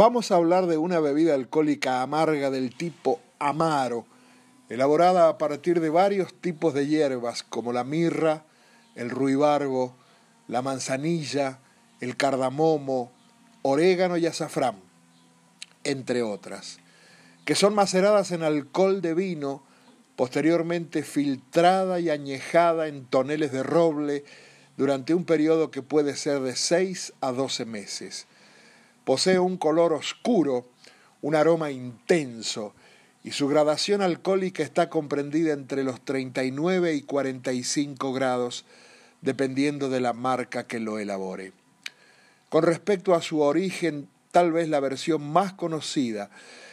Vamos a hablar de una bebida alcohólica amarga del tipo amaro, elaborada a partir de varios tipos de hierbas como la mirra, el ruibarbo, la manzanilla, el cardamomo, orégano y azafrán, entre otras, que son maceradas en alcohol de vino, posteriormente filtrada y añejada en toneles de roble durante un periodo que puede ser de 6 a 12 meses Posee un color oscuro, un aroma intenso y su gradación alcohólica está comprendida entre los 39 y 45 grados, dependiendo de la marca que lo elabore. Con respecto a su origen, tal vez la versión más conocida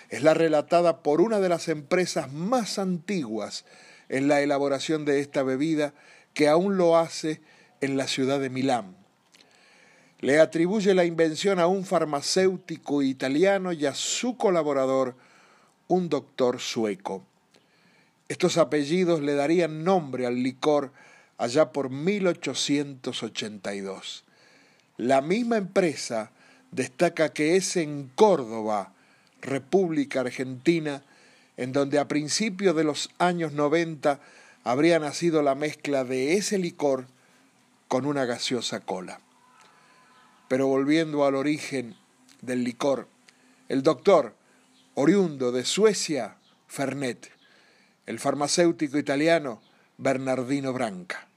es la relatada por una de las empresas más antiguas en la elaboración de esta bebida, que aún lo hace en la ciudad de Milán le atribuye la invención a un farmacéutico italiano y a su colaborador, un doctor sueco. Estos apellidos le darían nombre al licor allá por 1882. La misma empresa destaca que es en Córdoba, República Argentina, en donde a principios de los años 90 habría nacido la mezcla de ese licor con una gaseosa cola. Pero volviendo al origen del licor, el doctor, oriundo de Suecia, Fernet, el farmacéutico italiano Bernardino Branca,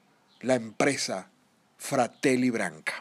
la empresa Fratelli Branca.